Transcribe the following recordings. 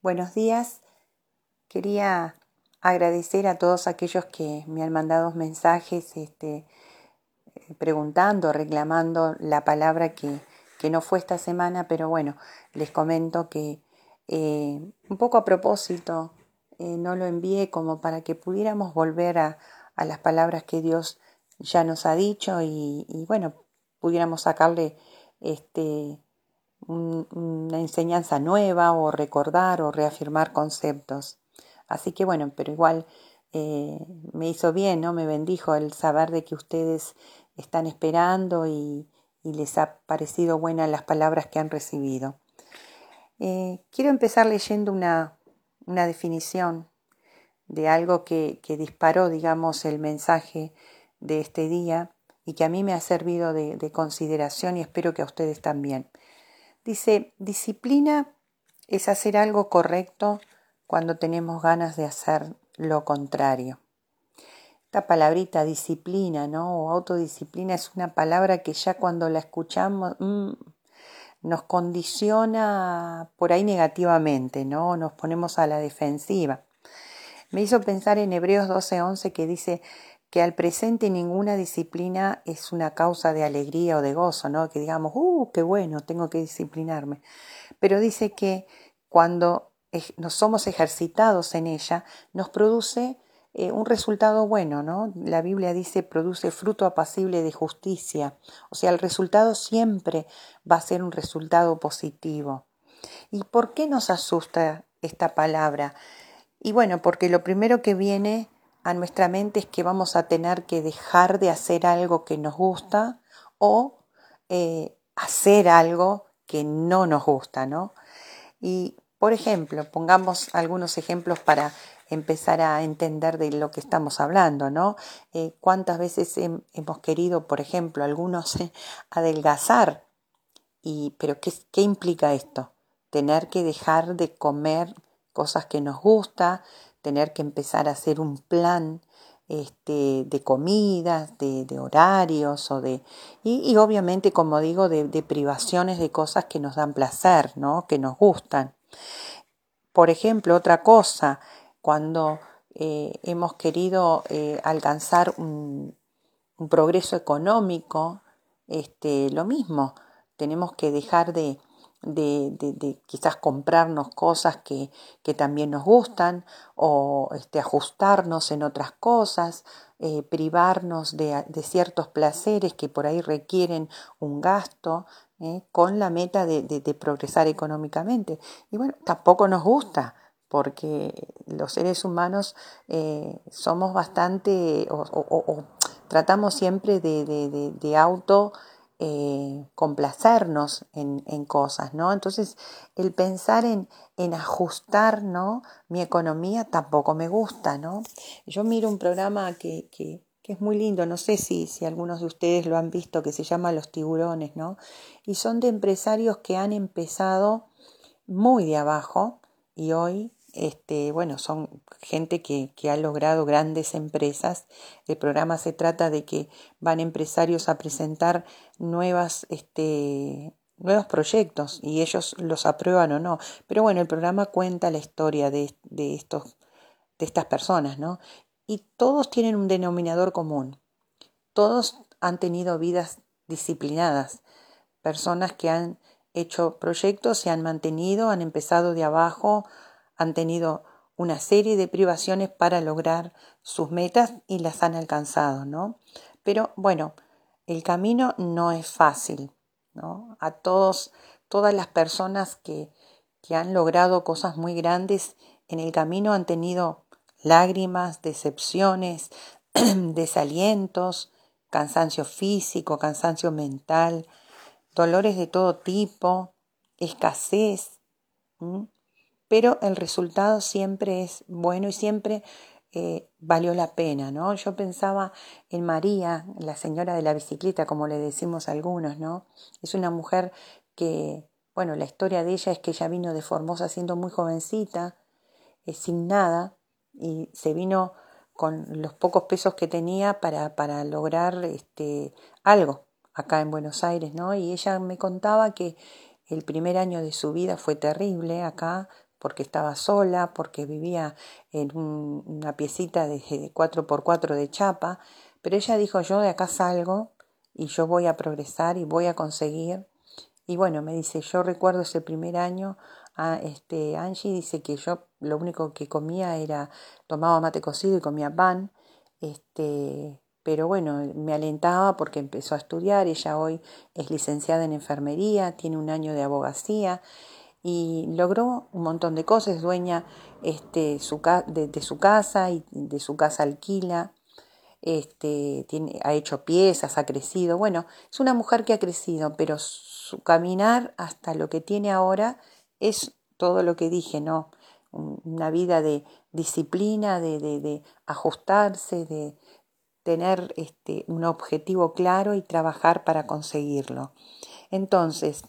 Buenos días. Quería agradecer a todos aquellos que me han mandado mensajes este, preguntando, reclamando la palabra que, que, no fue esta semana, pero bueno, les comento que eh, un poco a propósito eh, no lo envié como para que pudiéramos volver a, a, las palabras que Dios ya nos ha dicho y, y bueno, pudiéramos sacarle este una enseñanza nueva o recordar o reafirmar conceptos. Así que bueno, pero igual eh, me hizo bien, ¿no? Me bendijo el saber de que ustedes están esperando y, les ha parecido buenas las palabras que han recibido. Eh, quiero empezar leyendo una, una definición de algo que, que, disparó, digamos, el mensaje de este día y que a mí me ha servido de, de consideración y espero que a ustedes también. Dice, disciplina es hacer algo correcto cuando tenemos ganas de hacer lo contrario. Esta palabrita disciplina, ¿no? O autodisciplina es una palabra que ya cuando la escuchamos mmm, nos condiciona por ahí negativamente, ¿no? Nos ponemos a la defensiva. Me hizo pensar en Hebreos 12:11 que dice, que al presente ninguna disciplina es una causa de alegría o de gozo, ¿no? Que digamos, ¡uh, qué bueno, tengo que disciplinarme! Pero dice que cuando nos somos ejercitados en ella, nos produce eh, un resultado bueno, ¿no? La Biblia dice, produce fruto apacible de justicia. O sea, el resultado siempre va a ser un resultado positivo. ¿Y por qué nos asusta esta palabra? Y bueno, porque lo primero que viene a nuestra mente es que vamos a tener que dejar de hacer algo que nos gusta o eh, hacer algo que no nos gusta, ¿no? Y, por ejemplo, pongamos algunos ejemplos para empezar a entender de lo que estamos hablando, ¿no? Eh, ¿Cuántas veces hemos querido, por ejemplo, algunos adelgazar? Y, pero ¿qué, ¿qué implica esto? Tener que dejar de comer cosas que nos gusta, tener que empezar a hacer un plan este, de comidas, de, de, horarios o de y, obviamente como digo de, privaciones de cosas que nos dan placer, ¿no? que nos gustan. Por ejemplo, otra cosa, cuando eh, hemos querido eh, alcanzar un, un, progreso económico, este, lo mismo, tenemos que dejar de, de, de, de, quizás comprarnos cosas que, que también nos gustan o este, ajustarnos en otras cosas, eh, privarnos de, de, ciertos placeres que por ahí requieren un gasto eh, con la meta de, progresar económicamente. Y bueno, tampoco nos gusta porque los seres humanos eh, somos bastante o, tratamos siempre de, auto eh, complacernos en, en, cosas, ¿no? Entonces, el pensar en, en, ajustar. Mi economía tampoco me gusta, ¿no? Yo miro un programa que, que, que, es muy lindo, no sé si, si algunos de ustedes lo han visto, que se llama Los tiburones, ¿no? Y son de empresarios que han empezado muy de abajo y hoy este, bueno, son gente que, ha logrado grandes empresas. El programa se trata de que van empresarios a presentar nuevas, este, nuevos proyectos y ellos los aprueban o no. Pero bueno, el programa cuenta la historia de, de, estos, de estas personas, ¿no? Y todos tienen un denominador común. Todos han tenido vidas disciplinadas, personas que han hecho proyectos, se han mantenido, han empezado de abajo, han tenido una serie de privaciones para lograr sus metas y las han alcanzado, ¿no? Pero bueno, el camino no es fácil, ¿no? A todos, todas las personas que, que han logrado cosas muy grandes en el camino han tenido lágrimas, decepciones, desalientos, cansancio físico, cansancio mental, dolores de todo tipo, escasez pero el resultado siempre es bueno y siempre eh, valió la pena, ¿no? Yo pensaba en María, la señora de la bicicleta, como le decimos a algunos, ¿no? Es una mujer que, bueno, la historia de ella es que ella vino de Formosa siendo muy jovencita, eh, sin nada, y se vino con los pocos pesos que tenía para, para lograr este, algo acá en Buenos Aires, ¿no? Y ella me contaba que el primer año de su vida fue terrible acá, porque estaba sola, porque vivía en una piecita de, de 4x4 de chapa, pero ella dijo, yo de acá salgo y yo voy a progresar y voy a conseguir. Y bueno, me dice, yo recuerdo ese primer año, a este, Angie dice que yo lo único que comía era, tomaba mate cocido y comía pan, este, pero bueno, me alentaba porque empezó a estudiar, ella hoy es licenciada en enfermería, tiene un año de abogacía y logró un montón de cosas, dueña este, su, de, su casa y de su casa alquila, este, tiene, ha hecho piezas, ha crecido, bueno, es una mujer que ha crecido, pero su caminar hasta lo que tiene ahora es todo lo que dije, ¿no? Una vida de disciplina, de, de, de ajustarse, de tener este, un objetivo claro y trabajar para conseguirlo. Entonces,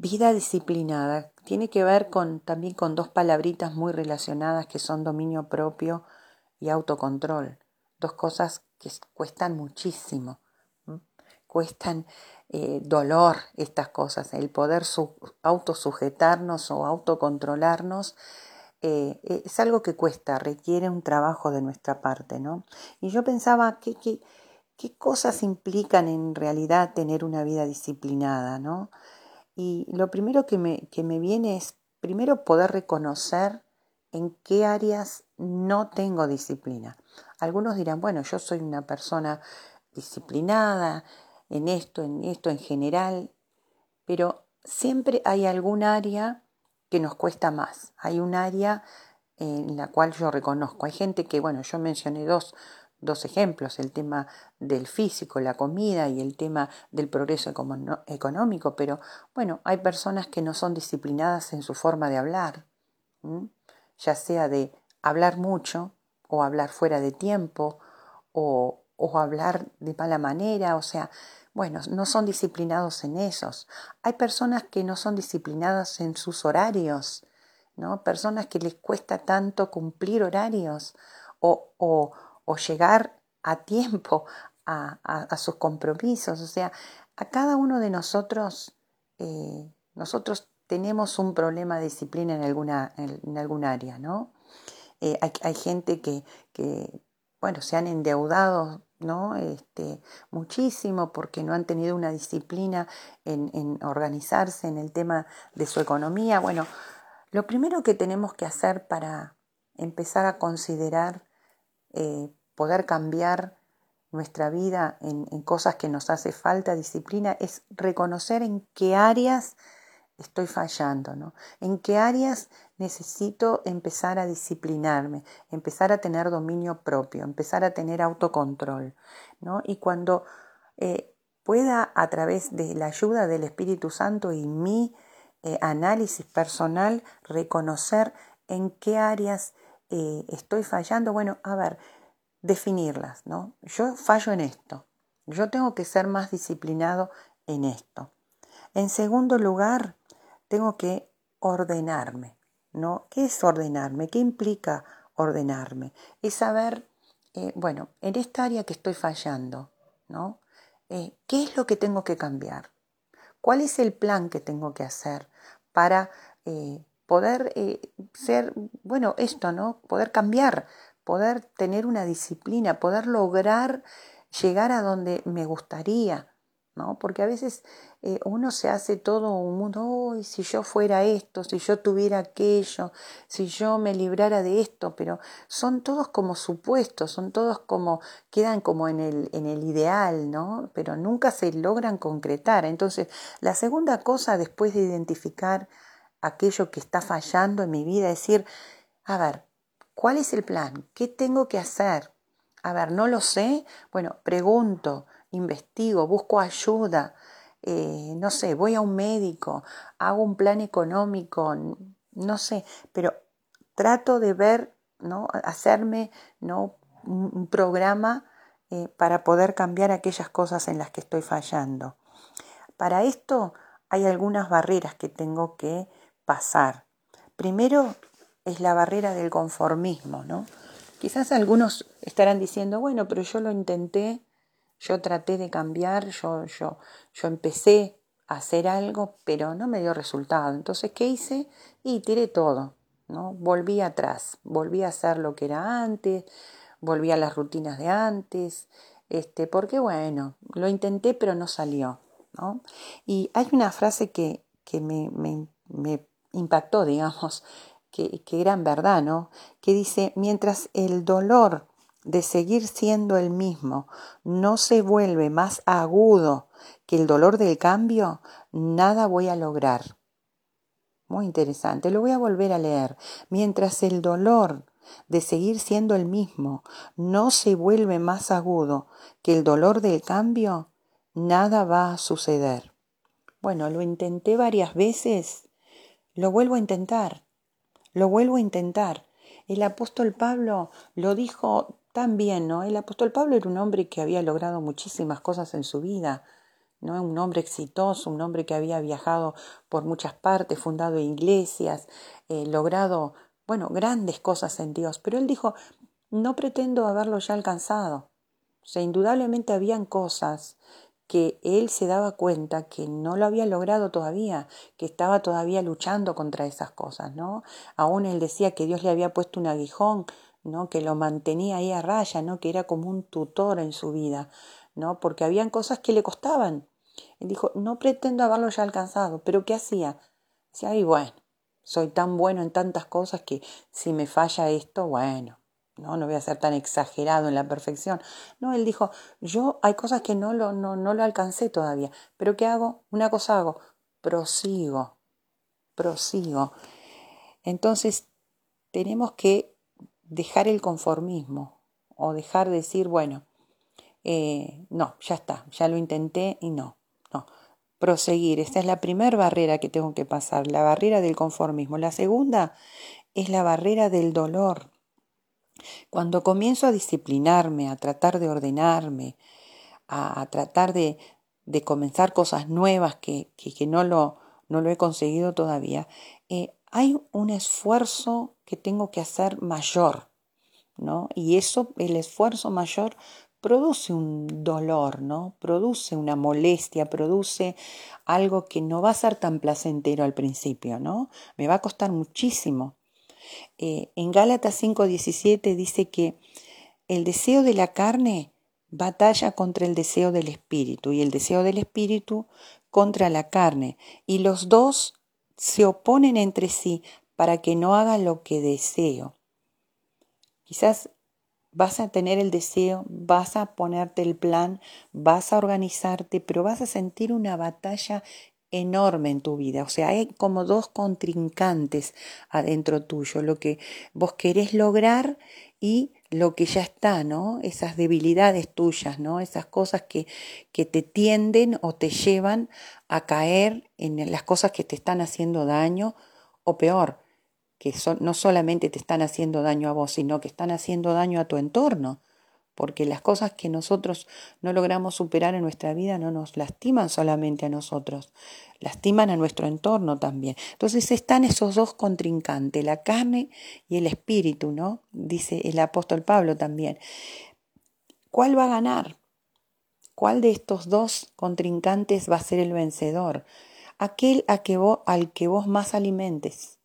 Vida disciplinada tiene que ver con, también con dos palabritas muy relacionadas que son dominio propio y autocontrol. Dos cosas que cuestan muchísimo. Cuestan eh, dolor estas cosas. El poder autosujetarnos o autocontrolarnos eh, es algo que cuesta, requiere un trabajo de nuestra parte. ¿no? Y yo pensaba, ¿qué, qué, qué cosas implican en realidad tener una vida disciplinada? ¿no? Y lo primero que me, que me viene es, primero, poder reconocer en qué áreas no tengo disciplina. Algunos dirán, bueno, yo soy una persona disciplinada en esto, en esto en general, pero siempre hay algún área que nos cuesta más. Hay un área en la cual yo reconozco. Hay gente que, bueno, yo mencioné dos, dos ejemplos, el tema del físico, la comida y el tema del progreso económico, pero bueno, hay personas que no son disciplinadas en su forma de hablar, ya sea de hablar mucho o hablar fuera de tiempo o, o hablar de mala manera, o sea, bueno, no son disciplinados en esos. Hay personas que no son disciplinadas en sus horarios, ¿no? Personas que les cuesta tanto cumplir horarios o, o, o llegar a tiempo a, sus compromisos. O sea, a cada uno de nosotros, eh, nosotros tenemos un problema de disciplina en alguna, en, algún área, ¿no? Eh, hay, gente que, bueno, se han endeudado, ¿no? Este, muchísimo porque no han tenido una disciplina en, en organizarse en el tema de su economía. Bueno, lo primero que tenemos que hacer para empezar a considerar eh, poder cambiar nuestra vida en, cosas que nos hace falta disciplina es reconocer en qué áreas estoy fallando, ¿no? En qué áreas necesito empezar a disciplinarme, empezar a tener dominio propio, empezar a tener autocontrol, ¿no? Y cuando eh, pueda a través de la ayuda del Espíritu Santo y mi eh, análisis personal reconocer en qué áreas eh, estoy fallando, bueno, a ver, definirlas, ¿no? Yo fallo en esto, yo tengo que ser más disciplinado en esto. En segundo lugar, tengo que ordenarme, ¿no? ¿Qué es ordenarme? ¿Qué implica ordenarme? Es saber, eh, bueno, en esta área que estoy fallando, ¿no? Eh, ¿Qué es lo que tengo que cambiar? ¿Cuál es el plan que tengo que hacer para eh, poder ser, bueno, esto, ¿no? Poder cambiar poder tener una disciplina, poder lograr llegar a donde me gustaría, ¿no? Porque a veces eh, uno se hace todo un mundo, si yo fuera esto, si yo tuviera aquello, si yo me librara de esto, pero son todos como supuestos, son todos como, quedan como en el, en el ideal, ¿no? Pero nunca se logran concretar. Entonces, la segunda cosa después de identificar aquello que está fallando en mi vida, es decir, a ver, ¿Cuál es el plan? ¿Qué tengo que hacer? A ver, no lo sé. Bueno, pregunto, investigo, busco ayuda. Eh, no sé, voy a un médico, hago un plan económico, no sé, pero trato de ver, ¿no? Hacerme, ¿no? Un programa eh, para poder cambiar aquellas cosas en las que estoy fallando. Para esto hay algunas barreras que tengo que pasar. Primero, es la barrera del conformismo, ¿no? Quizás algunos estarán diciendo, bueno, pero yo lo intenté, yo traté de cambiar, yo, yo, yo empecé hacer algo, pero no me dio resultado. Entonces, ¿qué hice? Y tiré todo, ¿no? Volví atrás, volví a hacer lo que era antes, volví a las rutinas de antes, este, porque bueno, lo intenté pero no salió, ¿no? Y hay una frase que, que me, me, me impactó, digamos, era en verdad, ¿no? Que dice, mientras el dolor de seguir siendo el mismo no se vuelve más agudo que el dolor del cambio, nada voy a lograr. Muy interesante, lo voy a volver a leer. Mientras el dolor de seguir siendo el mismo no se vuelve más agudo que el dolor del cambio, nada va a suceder. Bueno, lo intenté varias veces, lo vuelvo a intentar, lo vuelvo a intentar. El apóstol Pablo lo dijo tan bien, ¿no? El apóstol Pablo era un hombre que había logrado muchísimas cosas en su vida, ¿no? Un hombre exitoso, un hombre que había viajado por muchas partes, fundado iglesias, eh, logrado, bueno, grandes cosas en Dios. Pero él dijo, no pretendo haberlo ya alcanzado. O sea, indudablemente habían cosas que él se daba cuenta que no lo había logrado todavía, que estaba todavía luchando contra esas cosas, ¿no? Aún él decía que Dios le había puesto un aguijón, ¿no? Que lo mantenía ahí a raya, ¿no? Que era como un tutor en su vida, ¿no? Porque habían cosas que le costaban. Él dijo, no pretendo haberlo ya alcanzado, pero ¿qué hacía? Decía, ay, bueno, soy tan bueno en tantas cosas que si me falla esto, bueno, no, no voy a ser tan exagerado en la perfección. No, él dijo, yo hay cosas que no lo, no, no lo alcancé todavía, pero ¿qué hago? Una cosa hago, prosigo, prosigo. Entonces, tenemos que dejar el conformismo o dejar de decir, bueno, eh, no, ya está, ya lo intenté y no, no. Proseguir, esta es la primera barrera que tengo que pasar, la barrera del conformismo. La segunda es la barrera del dolor. Cuando comienzo a disciplinarme, a tratar de ordenarme, a, tratar de, de, comenzar cosas nuevas que, que, no, lo, no lo he conseguido todavía, eh, hay un esfuerzo que tengo que hacer mayor, ¿no? Y eso, el esfuerzo mayor produce un dolor, ¿no? Produce una molestia, produce algo que no va a ser tan placentero al principio, ¿no? Me va a costar muchísimo. Eh, en Gálatas 5:17 dice que el deseo de la carne batalla contra el deseo del espíritu y el deseo del espíritu contra la carne y los dos se oponen entre sí para que no haga lo que deseo. Quizás vas a tener el deseo, vas a ponerte el plan, vas a organizarte, pero vas a sentir una batalla enorme en tu vida. O sea, hay como dos contrincantes adentro tuyo, lo que vos querés lograr y lo que ya está, ¿no? Esas debilidades tuyas, ¿no? Esas cosas que, que te tienden o te llevan a caer en las cosas que te están haciendo daño o peor, que no solamente te están haciendo daño a vos, sino que están haciendo daño a tu entorno, porque las cosas que nosotros no logramos superar en nuestra vida no nos lastiman solamente a nosotros, lastiman a nuestro entorno también. Entonces están esos dos contrincantes, la carne y el espíritu, ¿no? Dice el apóstol Pablo también. ¿Cuál va a ganar? ¿Cuál de estos dos contrincantes va a ser el vencedor? Aquel a al que vos más alimentes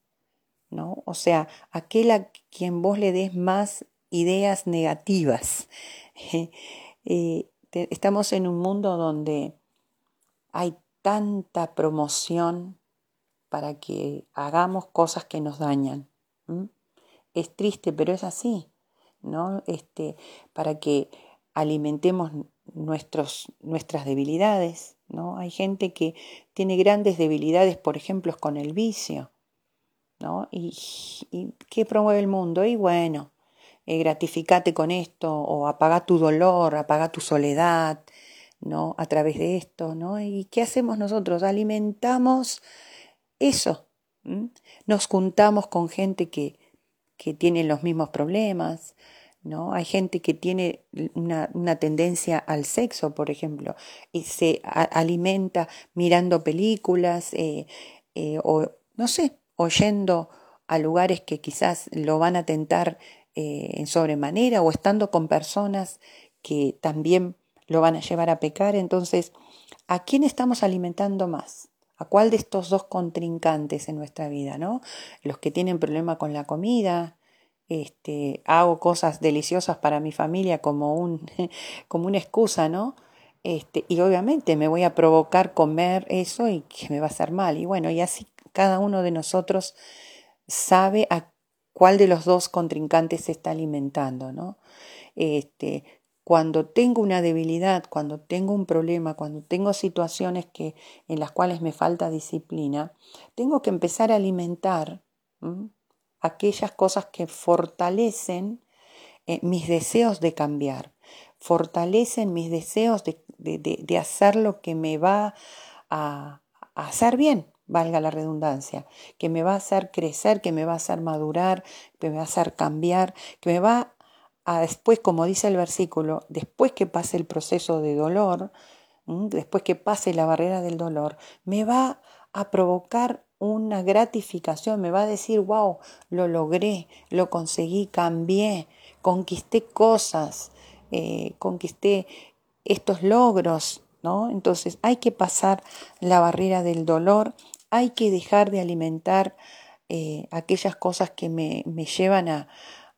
¿no? O sea, aquel a quien vos le des más ideas negativas. Eh, estamos en un mundo donde hay tanta promoción para que hagamos cosas que nos dañan. Es triste, pero es así, ¿no? Este, para que alimentemos nuestros, nuestras debilidades, ¿no? Hay gente que tiene grandes debilidades, por ejemplo, con el vicio, ¿no? ¿Y, qué promueve el mundo? Y bueno, eh, gratificate con esto, o apaga tu dolor, apaga tu soledad, ¿no? A través de esto, ¿no? ¿Y qué hacemos nosotros? Alimentamos eso. Nos juntamos con gente que, que tiene los mismos problemas, ¿no? Hay gente que tiene una, una, tendencia al sexo, por ejemplo, y se alimenta mirando películas eh, eh, o, no sé, oyendo a lugares que quizás lo van a tentar eh, en sobremanera o estando con personas que también lo van a llevar a pecar. Entonces, ¿a quién estamos alimentando más? ¿A cuál de estos dos contrincantes en nuestra vida, no? Los que tienen problema con la comida, este, hago cosas deliciosas para mi familia como, un, como una excusa, ¿no? Este, y obviamente me voy a provocar comer eso y que me va a hacer mal. Y bueno, y así cada uno de nosotros sabe a cuál de los dos contrincantes se está alimentando, ¿no? Este, cuando tengo una debilidad, cuando tengo un problema, cuando tengo situaciones que, en las cuales me falta disciplina, tengo que empezar a alimentar aquellas cosas que fortalecen eh, mis deseos de cambiar, fortalecen mis deseos de, de, hacer lo que me va a, a hacer bien, valga la redundancia, que me va a hacer crecer, que me va a hacer madurar, que me va a hacer cambiar, que me va a después, como dice el versículo, después que pase el proceso de dolor, después que pase la barrera del dolor, me va a provocar una gratificación, me va a decir, wow, lo logré, lo conseguí, cambié, conquisté cosas, eh, conquisté estos logros, ¿no? Entonces hay que pasar la barrera del dolor, hay que dejar de alimentar eh, aquellas cosas que me, me llevan a,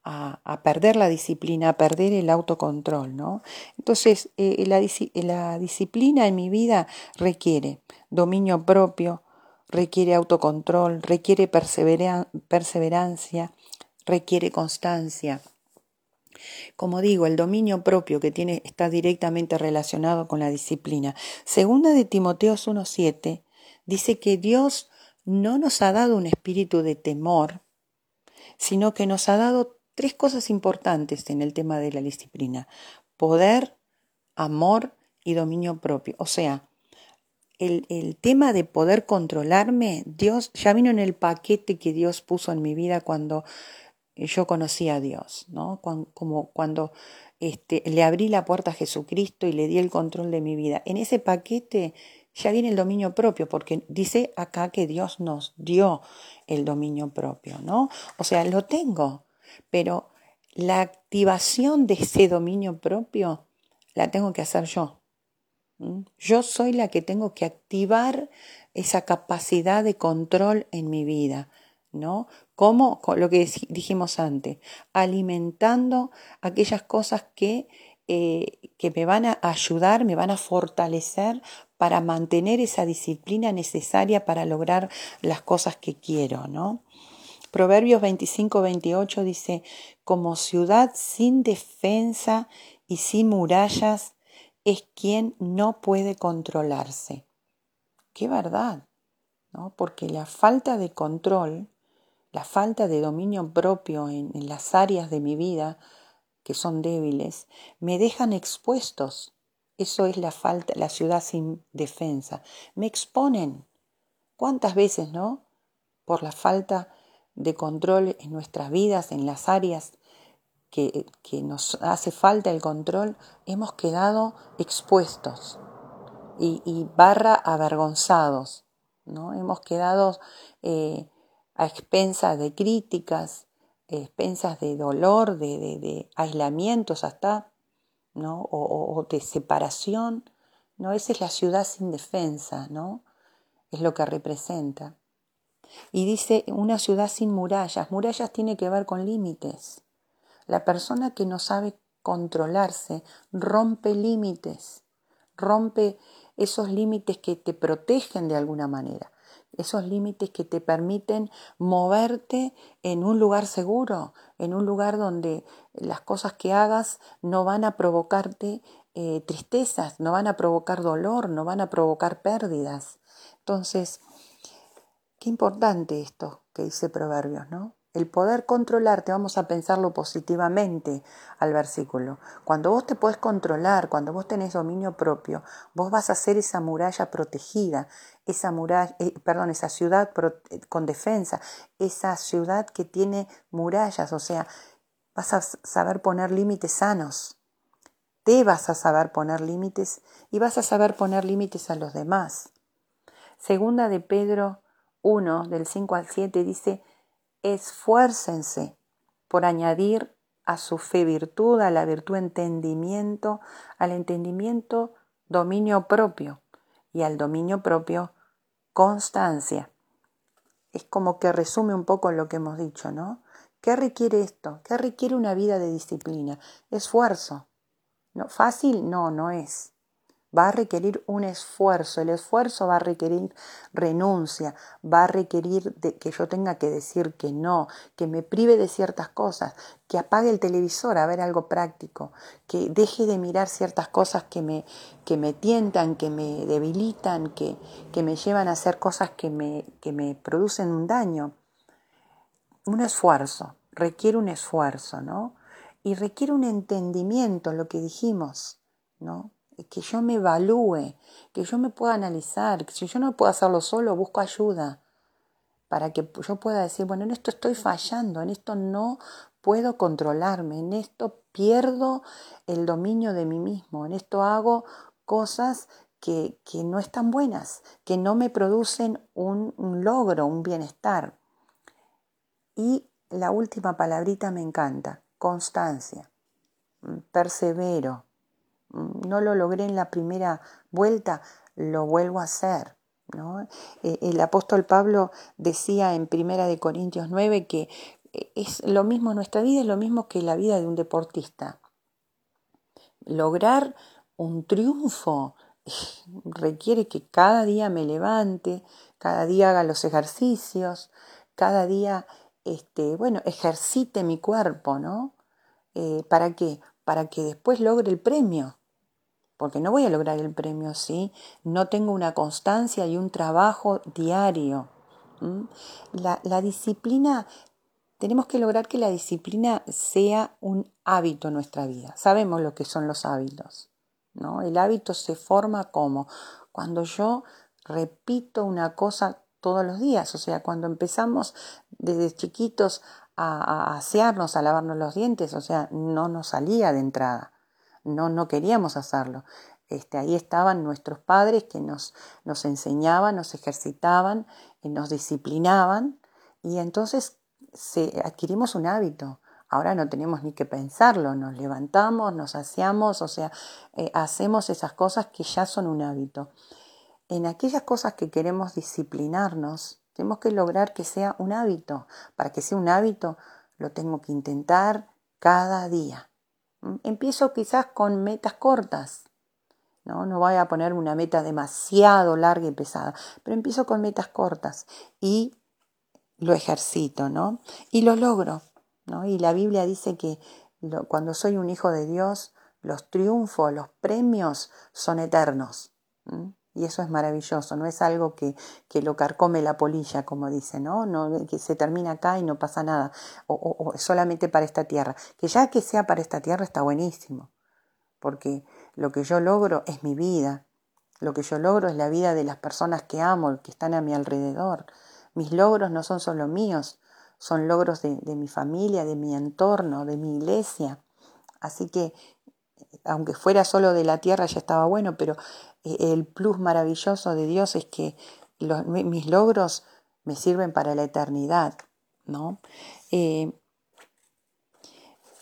a, perder la disciplina, a perder el autocontrol, ¿no? Entonces, eh, la, la disciplina en mi vida requiere dominio propio, requiere autocontrol, requiere perseverancia, requiere constancia. Como digo, el dominio propio que tiene está directamente relacionado con la disciplina. Segunda de Timoteo 1:7 dice que Dios no nos ha dado un espíritu de temor, sino que nos ha dado tres cosas importantes en el tema de la disciplina. Poder, amor y dominio propio. O sea, el, tema de poder controlarme, Dios ya vino en el paquete que Dios puso en mi vida cuando yo conocí a Dios, ¿no? Como cuando este, le abrí la puerta a Jesucristo y le di el control de mi vida. En ese paquete ya viene el dominio propio, porque dice acá que Dios nos dio el dominio propio, ¿no? O sea, lo tengo, pero la activación de ese dominio propio la tengo que hacer yo. Yo soy la que tengo que activar esa capacidad de control en mi vida, ¿no? Como lo que dijimos antes, alimentando aquellas cosas que, eh, que me van a ayudar, me van a fortalecer para mantener esa disciplina necesaria para lograr las cosas que quiero, ¿no? Proverbios 25-28 dice, como ciudad sin defensa y sin murallas es quien no puede controlarse. Qué verdad, ¿no? Porque la falta de control, la falta de dominio propio en, en las áreas de mi vida que son débiles, me dejan expuestos. Eso es la falta, la ciudad sin defensa. Me exponen. ¿Cuántas veces, no? Por la falta de control en nuestras vidas, en las áreas que, que, nos hace falta el control, hemos quedado expuestos y, barra avergonzados, ¿no? Hemos quedado eh, a expensas de críticas, expensas de dolor, de, de aislamientos hasta, ¿no? O, de separación, ¿no? Esa es la ciudad sin defensa, ¿no? Es lo que representa. Y dice una ciudad sin murallas. Murallas tiene que ver con límites. La persona que no sabe controlarse rompe límites, rompe esos límites que te protegen de alguna manera, esos límites que te permiten moverte en un lugar seguro, en un lugar donde las cosas que hagas no van a provocarte eh, tristezas, no van a provocar dolor, no van a provocar pérdidas. Entonces, Qué importante esto que dice Proverbios, ¿no? El poder controlarte, vamos a pensarlo positivamente al versículo. Cuando vos te podés controlar, cuando vos tenés dominio propio, vos vas a ser esa muralla protegida, esa eh, perdón, esa ciudad eh, con defensa, esa ciudad que tiene murallas, o sea, vas a saber poner límites sanos. Te vas a saber poner límites y vas a saber poner límites a los demás. Segunda de Pedro 1, del 5 al 7, dice, esfuércense por añadir a su fe virtud, a la virtud entendimiento, al entendimiento dominio propio y al dominio propio constancia. Es como que resume un poco lo que hemos dicho, ¿no? ¿Qué requiere esto? ¿Qué requiere una vida de disciplina? Esfuerzo. ¿No? Fácil no, no es va a requerir un esfuerzo, el esfuerzo va a requerir renuncia, va a requerir de que yo tenga que decir que no, que me prive de ciertas cosas, que apague el televisor a ver algo práctico, que deje de mirar ciertas cosas que me, que me tientan, que me debilitan, que, que me llevan a hacer cosas que me, que me producen un daño. Un esfuerzo, requiere un esfuerzo, ¿no? Y requiere un entendimiento, lo que dijimos, ¿no? Que yo me evalúe, que yo me pueda analizar, que si yo no puedo hacerlo solo, busco ayuda para que yo pueda decir, bueno, en esto estoy fallando, en esto no puedo controlarme, en esto pierdo el dominio de mí mismo, en esto hago cosas que, que no están buenas, que no me producen un, un logro, un bienestar. Y la última palabrita me encanta, constancia, persevero, no lo logré en la primera vuelta, lo vuelvo a hacer. ¿no? Eh, el apóstol Pablo decía en Primera de Corintios 9 que eh, es lo mismo, nuestra vida es lo mismo que la vida de un deportista. Lograr un triunfo requiere que cada día me levante, cada día haga los ejercicios, cada día, este, bueno, ejercite mi cuerpo, ¿no? Eh, ¿Para qué? Para que después logre el premio porque no voy a lograr el premio si no tengo una constancia y un trabajo diario. La, la, disciplina, tenemos que lograr que la disciplina sea un hábito en nuestra vida. Sabemos lo que son los hábitos. ¿no? El hábito se forma como cuando yo repito una cosa todos los días, o sea, cuando empezamos desde chiquitos a, a asearnos, a lavarnos los dientes, o sea, no nos salía de entrada no, no queríamos hacerlo. Este, ahí estaban nuestros padres que nos, nos enseñaban, nos ejercitaban, eh, nos disciplinaban y entonces se, adquirimos un hábito. Ahora no tenemos ni que pensarlo, nos levantamos, nos hacemos, o sea, eh, hacemos esas cosas que ya son un hábito. En aquellas cosas que queremos disciplinarnos, tenemos que lograr que sea un hábito. Para que sea un hábito, lo tengo que intentar cada día. Empiezo quizás con metas cortas. ¿no? no voy a poner una meta demasiado larga y pesada, pero empiezo con metas cortas y lo ejercito, ¿no? Y lo logro, ¿no? Y la Biblia dice que cuando soy un hijo de Dios, los triunfos, los premios son eternos. Y eso es maravilloso, no es algo que, que lo carcome la polilla, como dice, ¿no? ¿no? Que se termina acá y no pasa nada, o, o, solamente para esta tierra. Que ya que sea para esta tierra está buenísimo, porque lo que yo logro es mi vida, lo que yo logro es la vida de las personas que amo, que están a mi alrededor. Mis logros no son solo míos, son logros de, de mi familia, de mi entorno, de mi iglesia. Así que aunque fuera solo de la tierra ya estaba bueno, pero eh, el plus maravilloso de Dios es que mis logros me sirven para la eternidad, ¿no? Eh,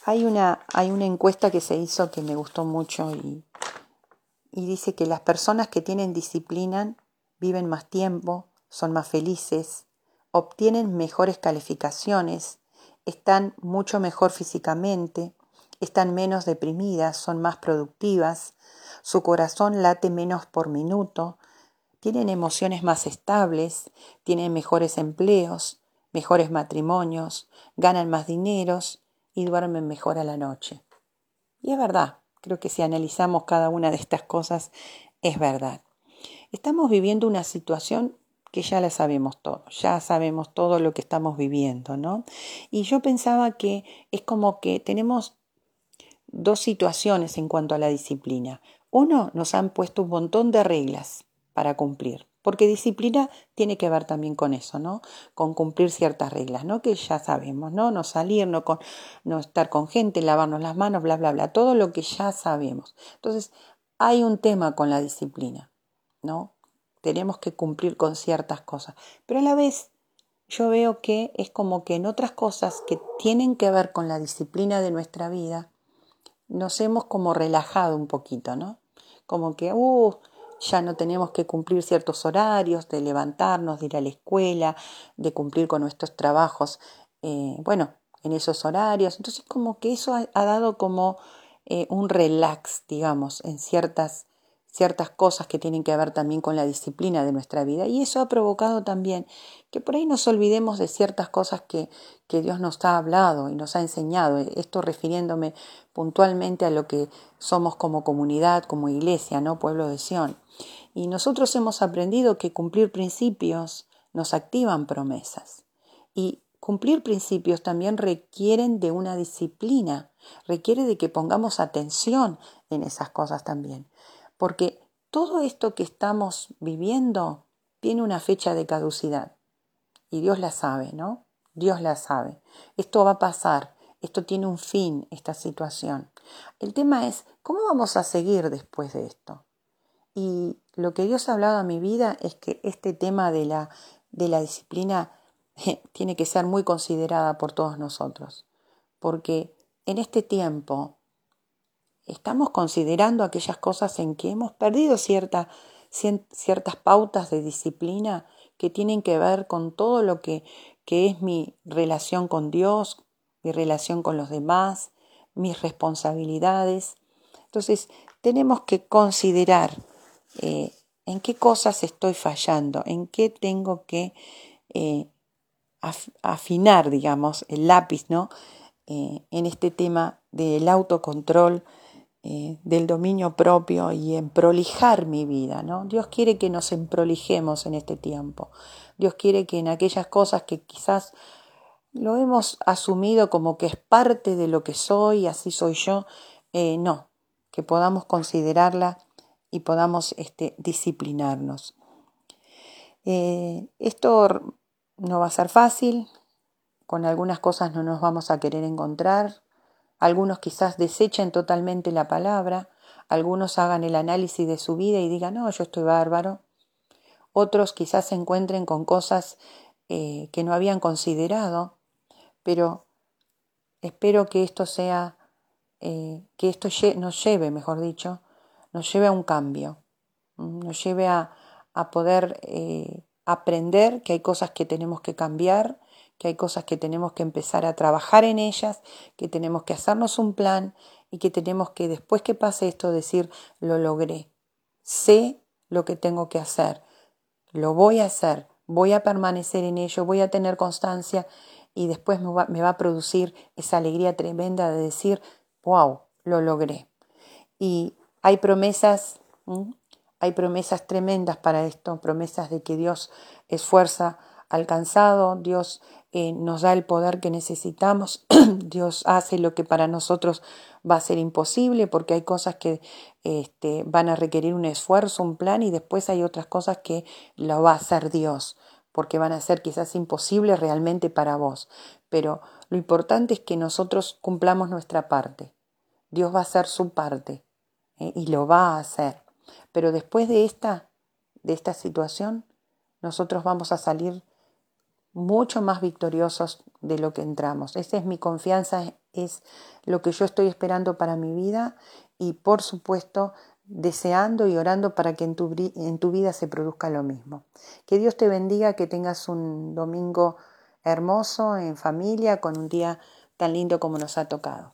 hay, una, hay una encuesta que se hizo que me gustó mucho y, y dice que las personas que tienen disciplina viven más tiempo, son más felices, obtienen mejores calificaciones, están mucho mejor físicamente, están menos deprimidas, son más productivas, su corazón late menos por minuto, tienen emociones más estables, tienen mejores empleos, mejores matrimonios, ganan más dineros y duermen mejor a la noche. Y es verdad, creo que si analizamos cada una de estas cosas, es verdad. Estamos viviendo una situación que ya la sabemos todo, ya sabemos todo lo que estamos viviendo, ¿no? Y yo pensaba que es como que tenemos dos situaciones en cuanto a la disciplina. Uno, nos han puesto un montón de reglas para cumplir, porque disciplina tiene que ver también con eso, ¿no? Con cumplir ciertas reglas, ¿no? Que ya sabemos, ¿no? No salir, no, con, no estar con gente, lavarnos las manos, bla, bla, bla, todo lo que ya sabemos. Entonces, hay un tema con la disciplina, ¿no? Tenemos que cumplir con ciertas cosas, pero a la vez yo veo que es como que en otras cosas que tienen que ver con la disciplina de nuestra vida, nos hemos como relajado un poquito, ¿no? Como que, uh, ya no tenemos que cumplir ciertos horarios, de levantarnos, de ir a la escuela, de cumplir con nuestros trabajos, eh, bueno, en esos horarios. Entonces como que eso ha, dado como eh, un relax, digamos, en ciertas ciertas cosas que tienen que ver también con la disciplina de nuestra vida. Y eso ha provocado también que por ahí nos olvidemos de ciertas cosas que, que Dios nos ha hablado y nos ha enseñado. Esto refiriéndome puntualmente a lo que somos como comunidad, como iglesia, ¿no? Pueblo de Sión. Y nosotros hemos aprendido que cumplir principios nos activan promesas. Y cumplir principios también requieren de una disciplina, requiere de que pongamos atención en esas cosas también porque todo esto que estamos viviendo tiene una fecha de caducidad y Dios la sabe, ¿no? Dios la sabe. Esto va a pasar, esto tiene un fin, esta situación. El tema es, ¿cómo vamos a seguir después de esto? Y lo que Dios ha hablado a mi vida es que este tema de la, de la disciplina tiene que ser muy considerada por todos nosotros, porque en este tiempo estamos considerando aquellas cosas en que hemos perdido cierta, ciertas pautas de disciplina que tienen que ver con todo lo que, que es mi relación con Dios, mi relación con los demás, mis responsabilidades. Entonces, tenemos que considerar eh, en qué cosas estoy fallando, en qué tengo que eh, afinar, digamos, el lápiz, ¿no? Eh, en este tema del autocontrol, eh, del dominio propio y en prolijar mi vida, ¿no? Dios quiere que nos emprolijemos en este tiempo. Dios quiere que en aquellas cosas que quizás lo hemos asumido como que es parte de lo que soy, así soy yo, eh, no, que podamos considerarla y podamos este, disciplinarnos. Eh, esto no va a ser fácil, con algunas cosas no nos vamos a querer encontrar, algunos quizás desechen totalmente la palabra, algunos hagan el análisis de su vida y digan, no, yo estoy bárbaro. Otros quizás se encuentren con cosas eh, que no habían considerado, pero espero que esto sea, eh, que esto nos lleve, mejor dicho, nos lleve a un cambio, nos lleve a, a poder eh, aprender que hay cosas que tenemos que cambiar que hay cosas que tenemos que empezar a trabajar en ellas, que tenemos que hacernos un plan y que tenemos que después que pase esto decir, lo logré, sé lo que tengo que hacer, lo voy a hacer, voy a permanecer en ello, voy a tener constancia. Y después me va, a producir esa alegría tremenda de decir, wow, lo logré. Y hay promesas, hay promesas tremendas para esto, promesas de que Dios es fuerza alcanzado, Dios eh, nos da el poder que necesitamos, Dios hace lo que para nosotros va a ser imposible porque hay cosas que este, van a requerir un esfuerzo, un plan y después hay otras cosas que lo va a hacer Dios porque van a ser quizás imposibles realmente para vos. Pero lo importante es que nosotros cumplamos nuestra parte. Dios va a hacer su parte ¿eh? y lo va a hacer. Pero después de esta, de esta situación, nosotros vamos a salir mucho más victoriosos de lo que entramos. Esa es mi confianza, es lo que yo estoy esperando para mi vida y por supuesto deseando y orando para que en tu, en tu vida se produzca lo mismo. Que Dios te bendiga, que tengas un domingo hermoso en familia, con un día tan lindo como nos ha tocado.